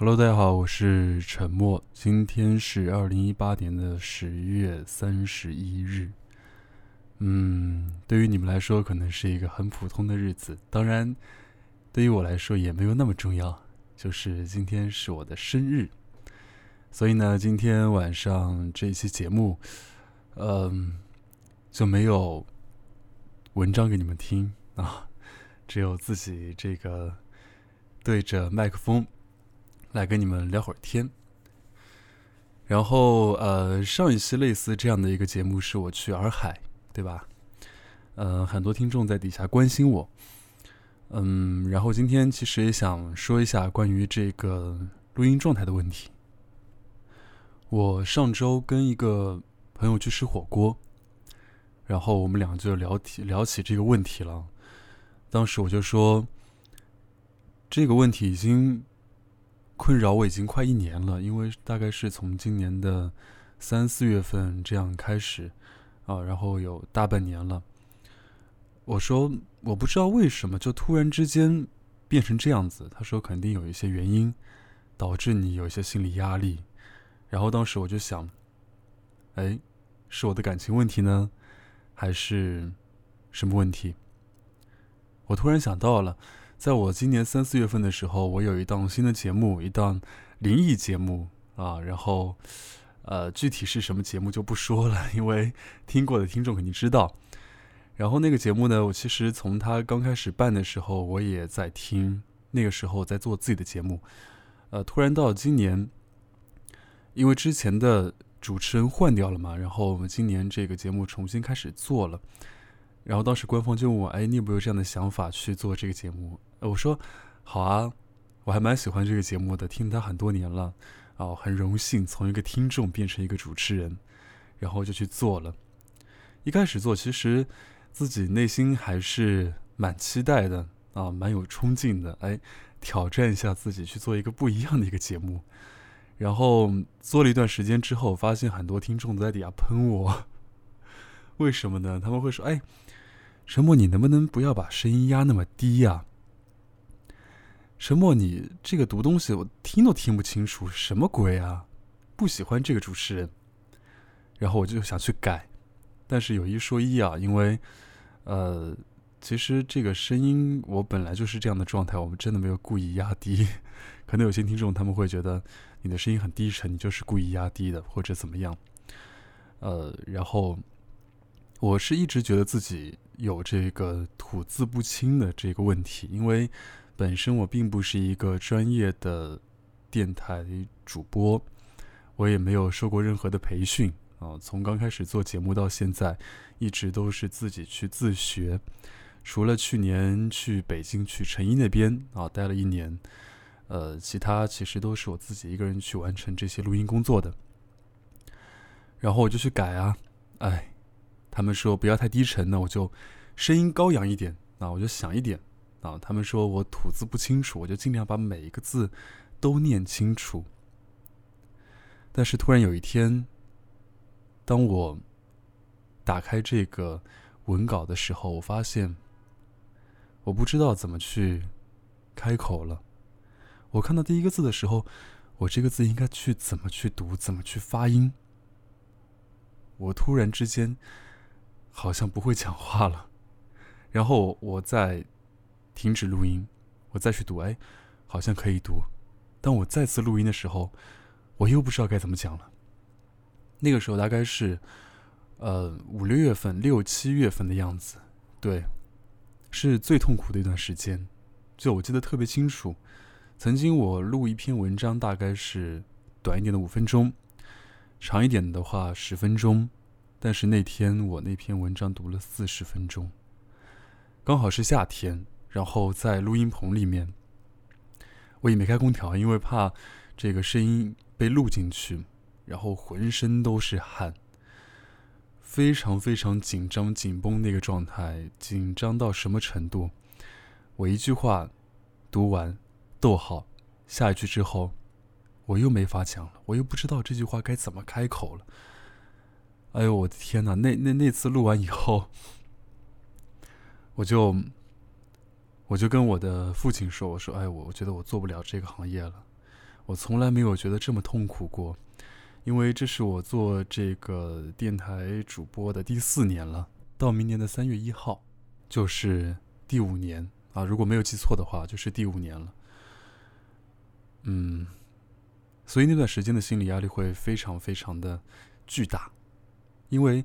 Hello，大家好，我是沉默。今天是二零一八年的十月三十一日。嗯，对于你们来说，可能是一个很普通的日子。当然，对于我来说也没有那么重要。就是今天是我的生日，所以呢，今天晚上这一期节目，嗯，就没有文章给你们听啊，只有自己这个对着麦克风。来跟你们聊会儿天，然后呃，上一期类似这样的一个节目是我去洱海，对吧？呃，很多听众在底下关心我，嗯，然后今天其实也想说一下关于这个录音状态的问题。我上周跟一个朋友去吃火锅，然后我们俩就聊起聊起这个问题了。当时我就说，这个问题已经。困扰我已经快一年了，因为大概是从今年的三四月份这样开始，啊，然后有大半年了。我说我不知道为什么就突然之间变成这样子。他说肯定有一些原因导致你有一些心理压力。然后当时我就想，哎，是我的感情问题呢，还是什么问题？我突然想到了。在我今年三四月份的时候，我有一档新的节目，一档灵异节目啊。然后，呃，具体是什么节目就不说了，因为听过的听众肯定知道。然后那个节目呢，我其实从他刚开始办的时候，我也在听。那个时候在做自己的节目，呃，突然到今年，因为之前的主持人换掉了嘛，然后我们今年这个节目重新开始做了。然后当时官方就问我：“哎，你有没有这样的想法去做这个节目？”我说：“好啊，我还蛮喜欢这个节目的，听他很多年了，哦，很荣幸从一个听众变成一个主持人，然后就去做了。一开始做，其实自己内心还是蛮期待的啊，蛮有冲劲的，哎，挑战一下自己去做一个不一样的一个节目。然后做了一段时间之后，发现很多听众都在底下喷我，为什么呢？他们会说：‘哎，陈默，你能不能不要把声音压那么低呀？’”沉默，你这个读东西我听都听不清楚，什么鬼啊？不喜欢这个主持人，然后我就想去改，但是有一说一啊，因为，呃，其实这个声音我本来就是这样的状态，我们真的没有故意压低。可能有些听众他们会觉得你的声音很低沉，你就是故意压低的，或者怎么样。呃，然后我是一直觉得自己有这个吐字不清的这个问题，因为。本身我并不是一个专业的电台主播，我也没有受过任何的培训啊。从刚开始做节目到现在，一直都是自己去自学。除了去年去北京去成一那边啊待了一年，呃，其他其实都是我自己一个人去完成这些录音工作的。然后我就去改啊，哎，他们说不要太低沉，那我就声音高扬一点啊，我就响一点。啊，他们说我吐字不清楚，我就尽量把每一个字都念清楚。但是突然有一天，当我打开这个文稿的时候，我发现我不知道怎么去开口了。我看到第一个字的时候，我这个字应该去怎么去读，怎么去发音？我突然之间好像不会讲话了，然后我再。停止录音，我再去读，哎，好像可以读。当我再次录音的时候，我又不知道该怎么讲了。那个时候大概是，呃，五六月份、六七月份的样子，对，是最痛苦的一段时间。就我记得特别清楚，曾经我录一篇文章，大概是短一点的五分钟，长一点的话十分钟，但是那天我那篇文章读了四十分钟，刚好是夏天。然后在录音棚里面，我也没开空调，因为怕这个声音被录进去。然后浑身都是汗，非常非常紧张、紧绷那个状态，紧张到什么程度？我一句话读完，逗号，下一句之后，我又没法讲了，我又不知道这句话该怎么开口了。哎呦，我的天哪！那那那次录完以后，我就。我就跟我的父亲说：“我说，哎，我我觉得我做不了这个行业了。我从来没有觉得这么痛苦过，因为这是我做这个电台主播的第四年了，到明年的三月一号就是第五年啊，如果没有记错的话，就是第五年了。嗯，所以那段时间的心理压力会非常非常的巨大，因为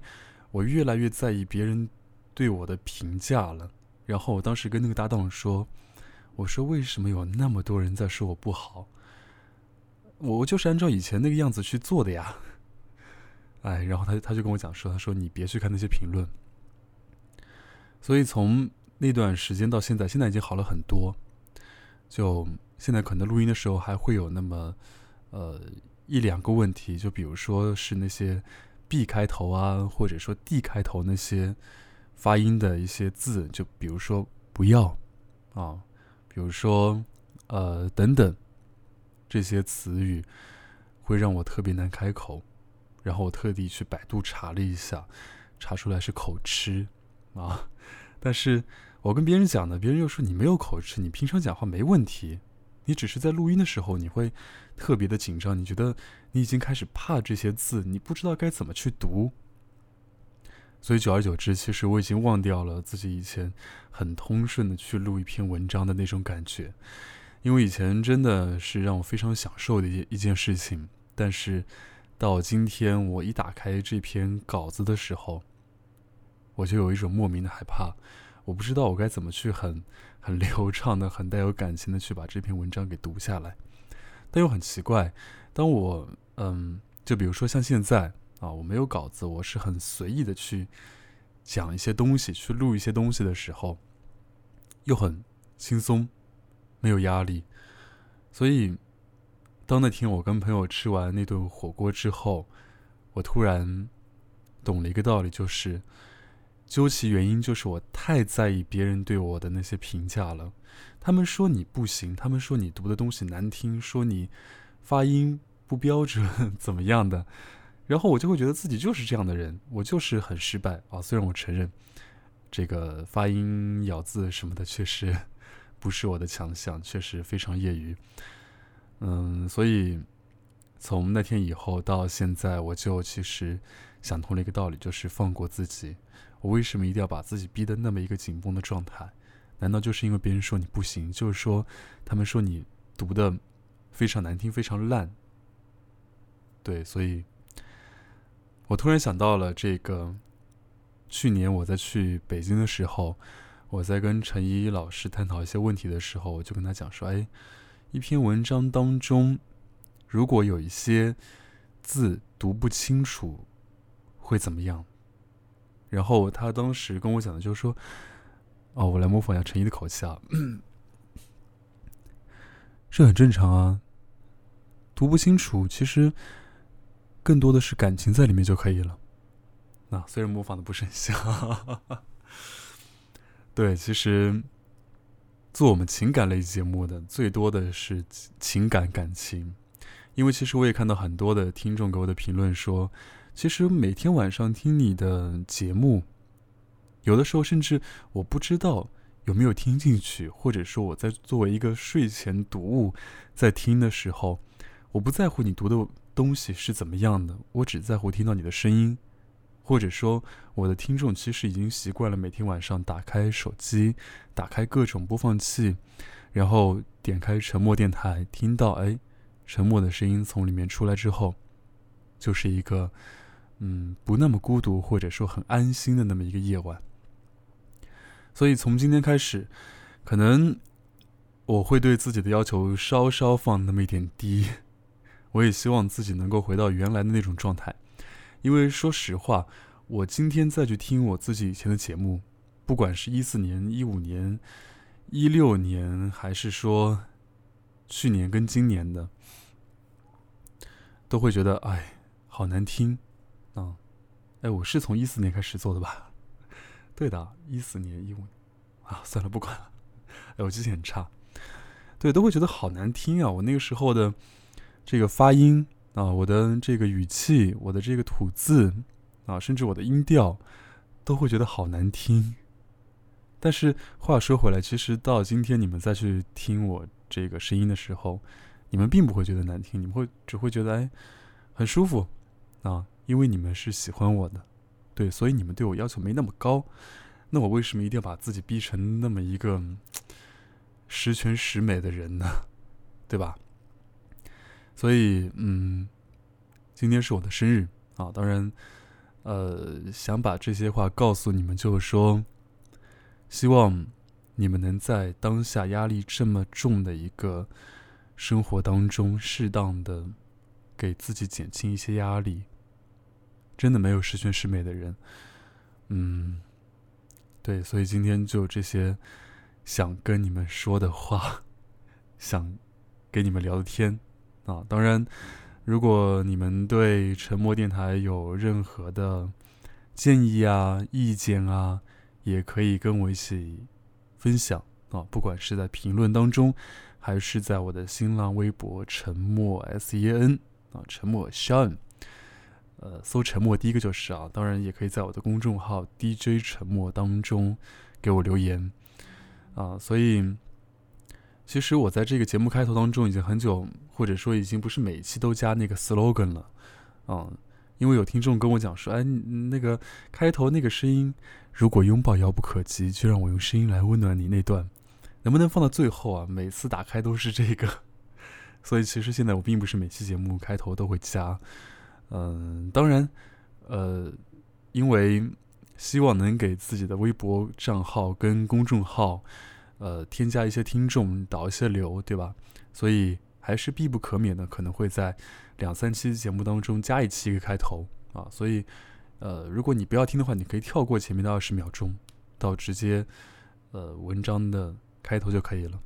我越来越在意别人对我的评价了。然后我当时跟那个搭档说：“我说为什么有那么多人在说我不好？我就是按照以前那个样子去做的呀。”哎，然后他他就跟我讲说：“他说你别去看那些评论。”所以从那段时间到现在，现在已经好了很多。就现在可能录音的时候还会有那么呃一两个问题，就比如说是那些 B 开头啊，或者说 D 开头那些。发音的一些字，就比如说“不要”，啊，比如说“呃”等等，这些词语会让我特别难开口。然后我特地去百度查了一下，查出来是口吃啊。但是我跟别人讲呢，别人又说你没有口吃，你平常讲话没问题，你只是在录音的时候你会特别的紧张，你觉得你已经开始怕这些字，你不知道该怎么去读。所以久而久之，其实我已经忘掉了自己以前很通顺的去录一篇文章的那种感觉，因为以前真的是让我非常享受的一一件事情。但是到今天，我一打开这篇稿子的时候，我就有一种莫名的害怕，我不知道我该怎么去很很流畅的、很带有感情的去把这篇文章给读下来。但又很奇怪，当我嗯，就比如说像现在。啊，我没有稿子，我是很随意的去讲一些东西，去录一些东西的时候，又很轻松，没有压力。所以，当那天我跟朋友吃完那顿火锅之后，我突然懂了一个道理，就是究其原因，就是我太在意别人对我的那些评价了。他们说你不行，他们说你读的东西难听，说你发音不标准，怎么样的。然后我就会觉得自己就是这样的人，我就是很失败啊。虽然我承认，这个发音、咬字什么的确实不是我的强项，确实非常业余。嗯，所以从那天以后到现在，我就其实想通了一个道理，就是放过自己。我为什么一定要把自己逼得那么一个紧绷的状态？难道就是因为别人说你不行？就是说他们说你读的非常难听、非常烂？对，所以。我突然想到了这个，去年我在去北京的时候，我在跟陈怡老师探讨一些问题的时候，我就跟他讲说：“哎，一篇文章当中，如果有一些字读不清楚，会怎么样？”然后他当时跟我讲的就是说：“哦，我来模仿一下陈怡的口气啊，这很正常啊，读不清楚，其实。”更多的是感情在里面就可以了。那虽然模仿的不是很像，对，其实做我们情感类节目的最多的是情感感情，因为其实我也看到很多的听众给我的评论说，其实每天晚上听你的节目，有的时候甚至我不知道有没有听进去，或者说我在作为一个睡前读物在听的时候，我不在乎你读的。东西是怎么样的？我只在乎听到你的声音，或者说，我的听众其实已经习惯了每天晚上打开手机，打开各种播放器，然后点开沉默电台，听到哎，沉默的声音从里面出来之后，就是一个嗯不那么孤独，或者说很安心的那么一个夜晚。所以从今天开始，可能我会对自己的要求稍稍放那么一点低。我也希望自己能够回到原来的那种状态，因为说实话，我今天再去听我自己以前的节目，不管是一四年、一五年、一六年，还是说去年跟今年的，都会觉得哎，好难听！哎，我是从一四年开始做的吧？对的，一四年、一五啊，算了，不管了。哎，我记性很差，对，都会觉得好难听啊！我那个时候的。这个发音啊，我的这个语气，我的这个吐字啊，甚至我的音调，都会觉得好难听。但是话说回来，其实到今天你们再去听我这个声音的时候，你们并不会觉得难听，你们会只会觉得哎很舒服啊，因为你们是喜欢我的，对，所以你们对我要求没那么高。那我为什么一定要把自己逼成那么一个十全十美的人呢？对吧？所以，嗯，今天是我的生日啊，当然，呃，想把这些话告诉你们，就是说，希望你们能在当下压力这么重的一个生活当中，适当的给自己减轻一些压力。真的没有十全十美的人，嗯。对，所以今天就这些想跟你们说的话，想跟你们聊的天啊。当然，如果你们对沉默电台有任何的建议啊、意见啊，也可以跟我一起分享啊。不管是在评论当中，还是在我的新浪微博“沉默 S E N” 啊，沉默 Sean。呃，搜沉默，第一个就是啊，当然也可以在我的公众号 DJ 沉默当中给我留言啊。所以，其实我在这个节目开头当中已经很久，或者说已经不是每一期都加那个 slogan 了啊。因为有听众跟我讲说，哎，那个开头那个声音，如果拥抱遥不可及，就让我用声音来温暖你那段，能不能放到最后啊？每次打开都是这个，所以其实现在我并不是每期节目开头都会加。嗯，当然，呃，因为希望能给自己的微博账号跟公众号，呃，添加一些听众，导一些流，对吧？所以还是必不可免的，可能会在两三期节目当中加一期一个开头啊。所以，呃，如果你不要听的话，你可以跳过前面的二十秒钟，到直接呃文章的开头就可以了。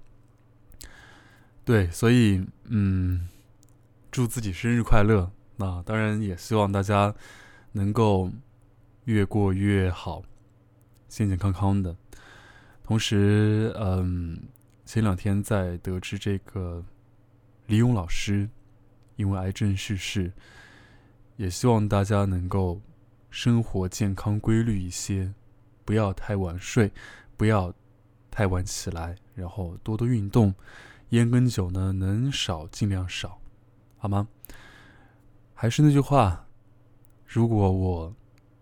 对，所以嗯，祝自己生日快乐。那当然也希望大家能够越过越好，健健康康的。同时，嗯，前两天在得知这个李勇老师因为癌症逝世，也希望大家能够生活健康规律一些，不要太晚睡，不要太晚起来，然后多多运动，烟跟酒呢能少尽量少，好吗？还是那句话，如果我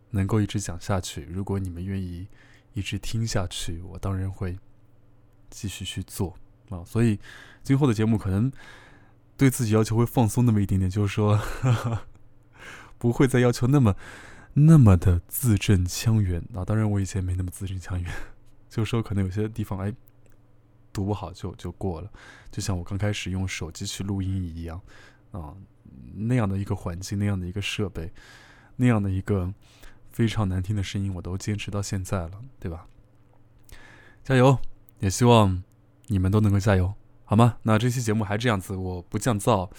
能够一直讲下去，如果你们愿意一直听下去，我当然会继续去做啊。所以今后的节目可能对自己要求会放松那么一点点，就是说 不会再要求那么那么的字正腔圆啊。当然，我以前没那么字正腔圆，就是说可能有些地方哎读不好就就过了，就像我刚开始用手机去录音一样啊。那样的一个环境，那样的一个设备，那样的一个非常难听的声音，我都坚持到现在了，对吧？加油！也希望你们都能够加油，好吗？那这期节目还这样子，我不降噪，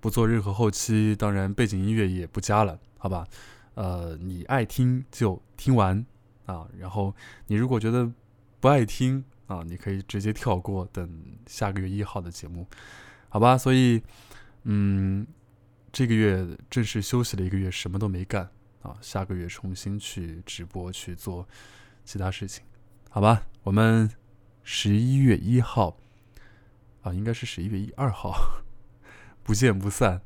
不做任何后期，当然背景音乐也不加了，好吧？呃，你爱听就听完啊，然后你如果觉得不爱听啊，你可以直接跳过，等下个月一号的节目，好吧？所以，嗯。这个月正式休息了一个月，什么都没干啊！下个月重新去直播去做其他事情，好吧？我们十一月一号啊，应该是十一月一二号，不见不散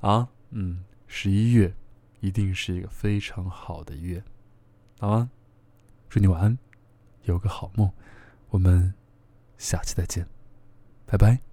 啊！嗯，十一月一定是一个非常好的月，好吗？祝你晚安，有个好梦，我们下期再见，拜拜。